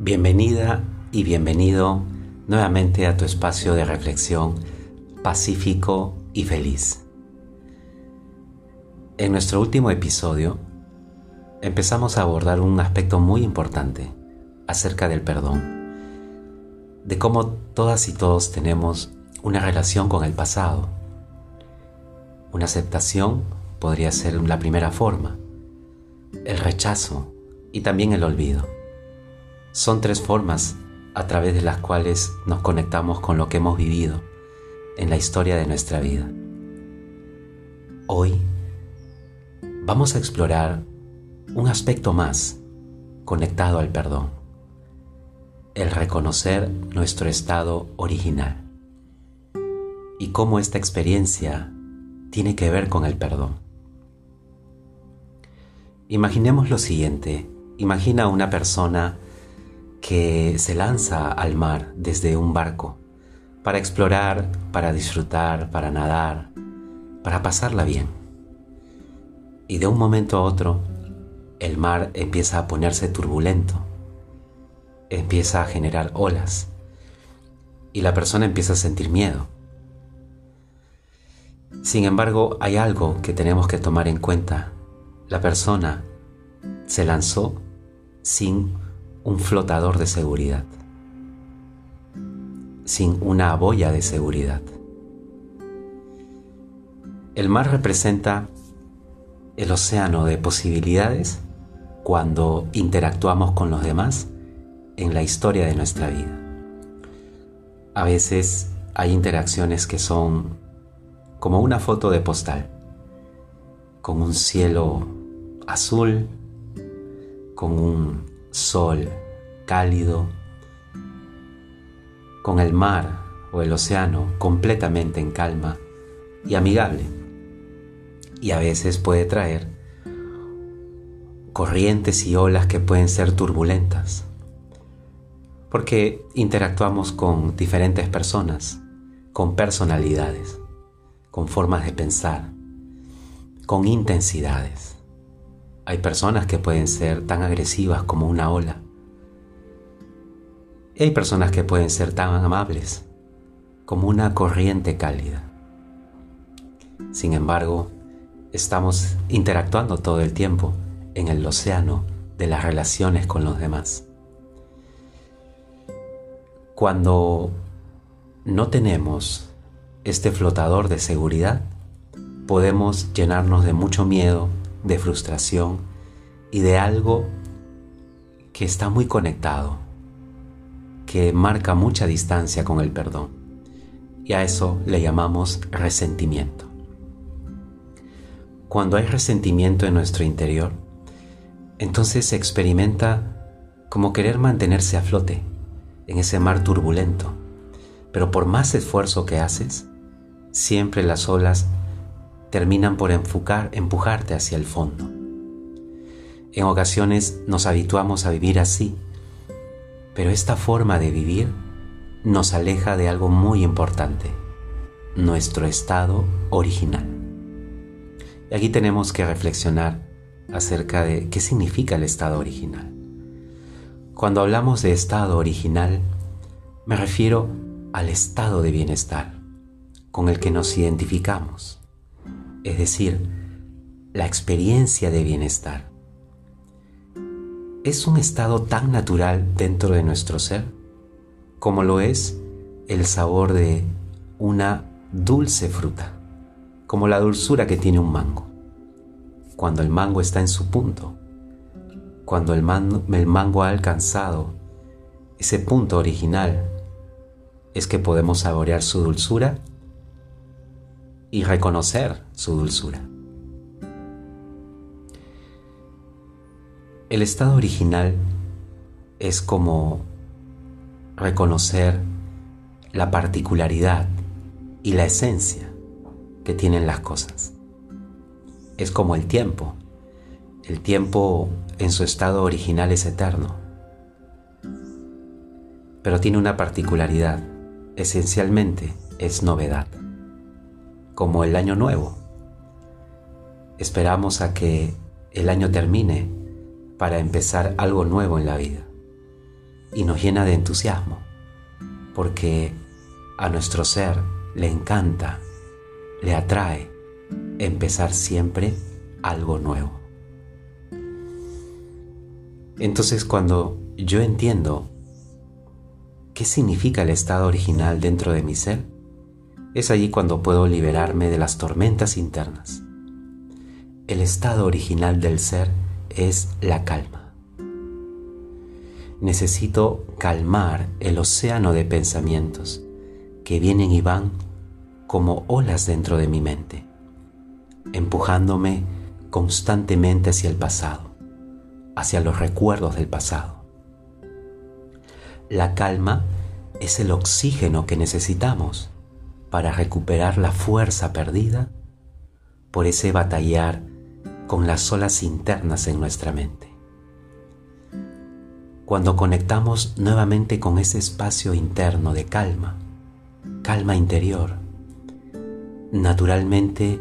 Bienvenida y bienvenido nuevamente a tu espacio de reflexión pacífico y feliz. En nuestro último episodio empezamos a abordar un aspecto muy importante acerca del perdón, de cómo todas y todos tenemos una relación con el pasado. Una aceptación podría ser la primera forma, el rechazo y también el olvido. Son tres formas a través de las cuales nos conectamos con lo que hemos vivido en la historia de nuestra vida. Hoy vamos a explorar un aspecto más conectado al perdón, el reconocer nuestro estado original y cómo esta experiencia tiene que ver con el perdón. Imaginemos lo siguiente, imagina a una persona que se lanza al mar desde un barco para explorar, para disfrutar, para nadar, para pasarla bien. Y de un momento a otro, el mar empieza a ponerse turbulento, empieza a generar olas y la persona empieza a sentir miedo. Sin embargo, hay algo que tenemos que tomar en cuenta. La persona se lanzó sin un flotador de seguridad, sin una boya de seguridad. El mar representa el océano de posibilidades cuando interactuamos con los demás en la historia de nuestra vida. A veces hay interacciones que son como una foto de postal, con un cielo azul, con un sol cálido, con el mar o el océano completamente en calma y amigable. Y a veces puede traer corrientes y olas que pueden ser turbulentas, porque interactuamos con diferentes personas, con personalidades, con formas de pensar, con intensidades. Hay personas que pueden ser tan agresivas como una ola. Y hay personas que pueden ser tan amables como una corriente cálida. Sin embargo, estamos interactuando todo el tiempo en el océano de las relaciones con los demás. Cuando no tenemos este flotador de seguridad, podemos llenarnos de mucho miedo, de frustración y de algo que está muy conectado, que marca mucha distancia con el perdón. Y a eso le llamamos resentimiento. Cuando hay resentimiento en nuestro interior, entonces se experimenta como querer mantenerse a flote en ese mar turbulento. Pero por más esfuerzo que haces, siempre las olas terminan por enfocar, empujarte hacia el fondo. En ocasiones nos habituamos a vivir así, pero esta forma de vivir nos aleja de algo muy importante, nuestro estado original. Y aquí tenemos que reflexionar acerca de qué significa el estado original. Cuando hablamos de estado original, me refiero al estado de bienestar con el que nos identificamos es decir, la experiencia de bienestar. Es un estado tan natural dentro de nuestro ser como lo es el sabor de una dulce fruta, como la dulzura que tiene un mango. Cuando el mango está en su punto, cuando el mango, ha alcanzado ese punto original, es que podemos saborear su dulzura y reconocer su dulzura. El estado original es como reconocer la particularidad y la esencia que tienen las cosas. Es como el tiempo. El tiempo en su estado original es eterno, pero tiene una particularidad. Esencialmente es novedad como el año nuevo. Esperamos a que el año termine para empezar algo nuevo en la vida. y nos llena de entusiasmo, porque a nuestro ser le encanta, le atrae empezar siempre algo nuevo. Entonces cuando yo entiendo qué significa el estado original dentro de mi ser, es allí cuando puedo liberarme de las tormentas internas. El estado original del ser es la calma. Necesito calmar el océano de pensamientos que vienen y van como olas dentro de mi mente, empujándome constantemente hacia el pasado, hacia los recuerdos del pasado. La calma es el oxígeno que necesitamos para recuperar la fuerza perdida por ese batallar con las olas internas en nuestra mente. Cuando conectamos nuevamente con ese espacio interno de calma, calma interior, naturalmente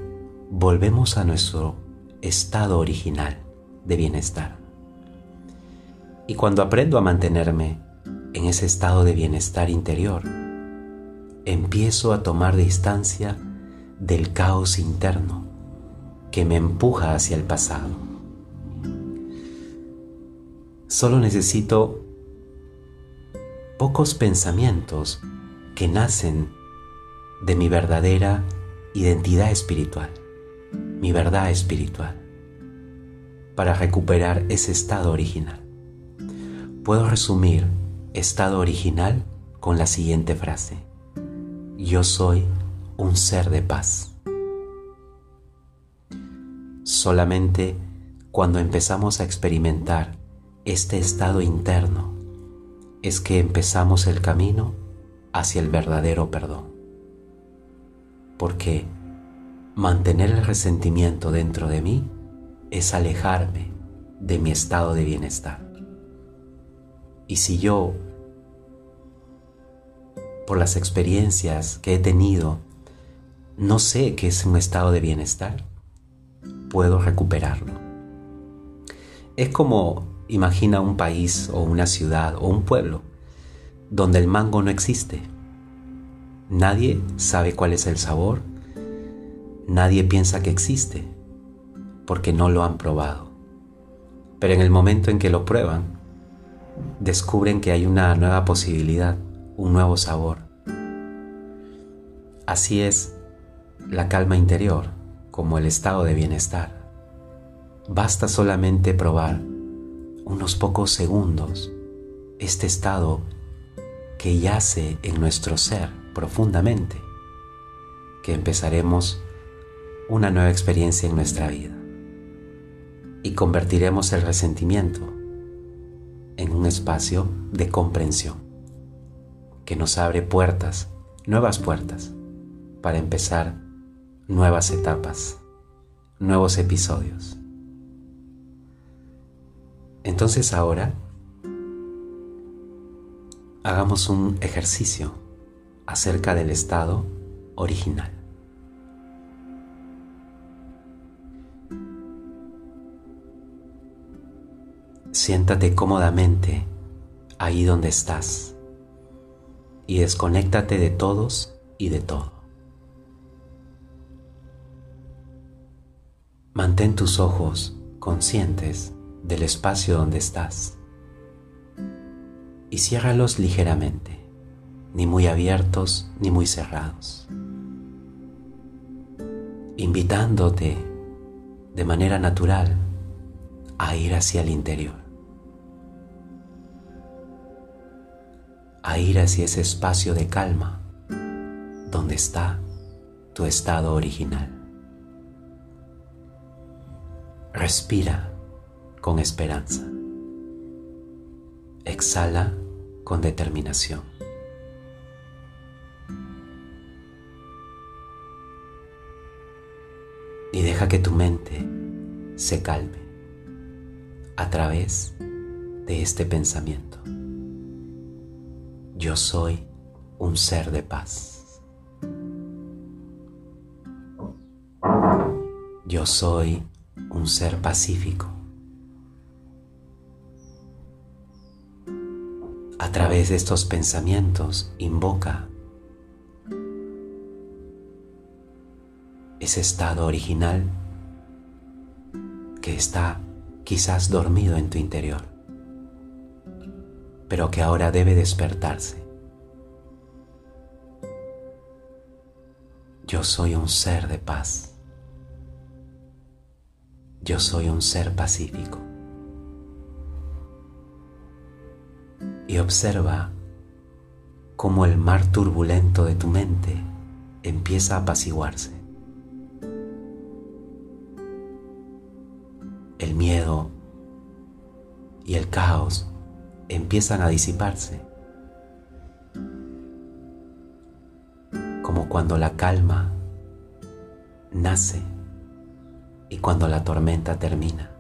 volvemos a nuestro estado original de bienestar. Y cuando aprendo a mantenerme en ese estado de bienestar interior, empiezo a tomar distancia del caos interno que me empuja hacia el pasado. Solo necesito pocos pensamientos que nacen de mi verdadera identidad espiritual, mi verdad espiritual, para recuperar ese estado original. Puedo resumir estado original con la siguiente frase yo soy un ser de paz. Solamente cuando empezamos a experimentar este estado interno es que empezamos el camino hacia el verdadero perdón. Porque mantener el resentimiento dentro de mí es alejarme de mi estado de bienestar. Y si yo por las experiencias que he tenido, no sé qué es un estado de bienestar, puedo recuperarlo. Es como imagina un país o una ciudad o un pueblo donde el mango no existe. Nadie sabe cuál es el sabor, nadie piensa que existe, porque no lo han probado. Pero en el momento en que lo prueban, descubren que hay una nueva posibilidad un nuevo sabor. Así es la calma interior como el estado de bienestar. Basta solamente probar unos pocos segundos este estado que yace en nuestro ser profundamente, que empezaremos una nueva experiencia en nuestra vida y convertiremos el resentimiento en un espacio de comprensión que nos abre puertas, nuevas puertas, para empezar nuevas etapas, nuevos episodios. Entonces ahora hagamos un ejercicio acerca del estado original. Siéntate cómodamente ahí donde estás y desconéctate de todos y de todo. Mantén tus ojos conscientes del espacio donde estás y ciérralos ligeramente, ni muy abiertos ni muy cerrados, invitándote de manera natural a ir hacia el interior. A ir hacia ese espacio de calma donde está tu estado original. Respira con esperanza. Exhala con determinación. Y deja que tu mente se calme a través de este pensamiento. Yo soy un ser de paz. Yo soy un ser pacífico. a través de estos pensamientos invoca ese estado original que está quizás dormido en tu interior, pero que ahora debe despertarse. Yo soy un ser de paz. Yo soy un ser pacífico. Y observa cómo el mar turbulento de tu mente empieza a apaciguarse. El miedo y el caos empiezan a disiparse. Como cuando la calma nace y cuando la tormenta termina.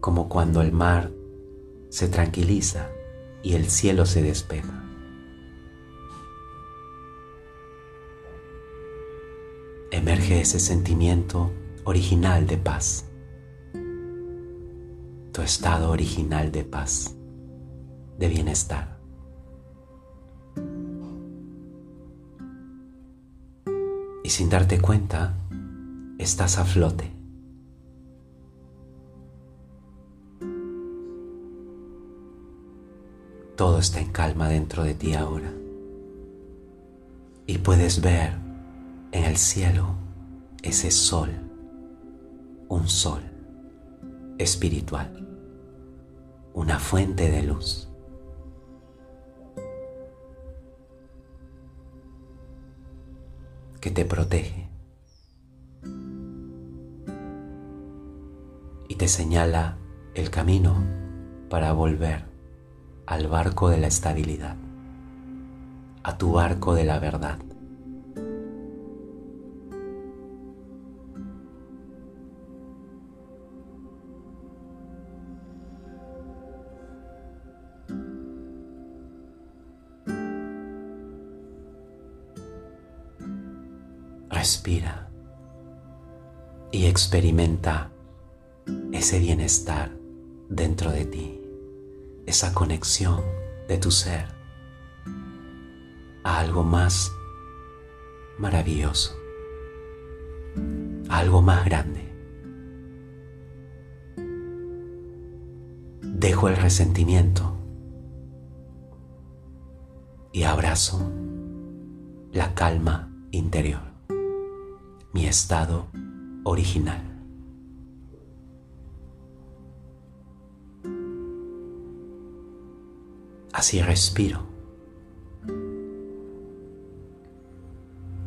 Como cuando el mar se tranquiliza y el cielo se despeja. Emerge ese sentimiento original de paz, estado original de paz, de bienestar. y sin darte cuenta estás a flote. Todo está en calma dentro de ti ahora y puedes ver en el cielo ese sol, un sol espiritual, una fuente de luz. que te protege y te señala el camino para volver al barco de la estabilidad, a tu barco de la verdad. Y experimenta ese bienestar dentro de ti, esa conexión de tu ser a algo más maravilloso, a algo más grande. Dejo el resentimiento y abrazo la calma interior mi estado original. Así respiro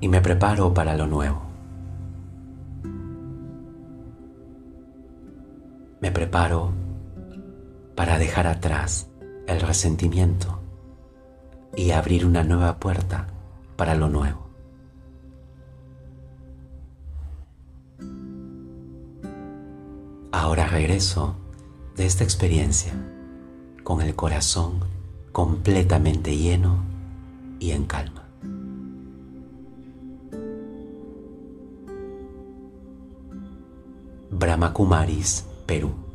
y me preparo para lo nuevo. Me preparo para dejar atrás el resentimiento y abrir una nueva puerta para lo nuevo. Ahora regreso de esta experiencia con el corazón completamente lleno y en calma. Brahma Kumaris, Perú.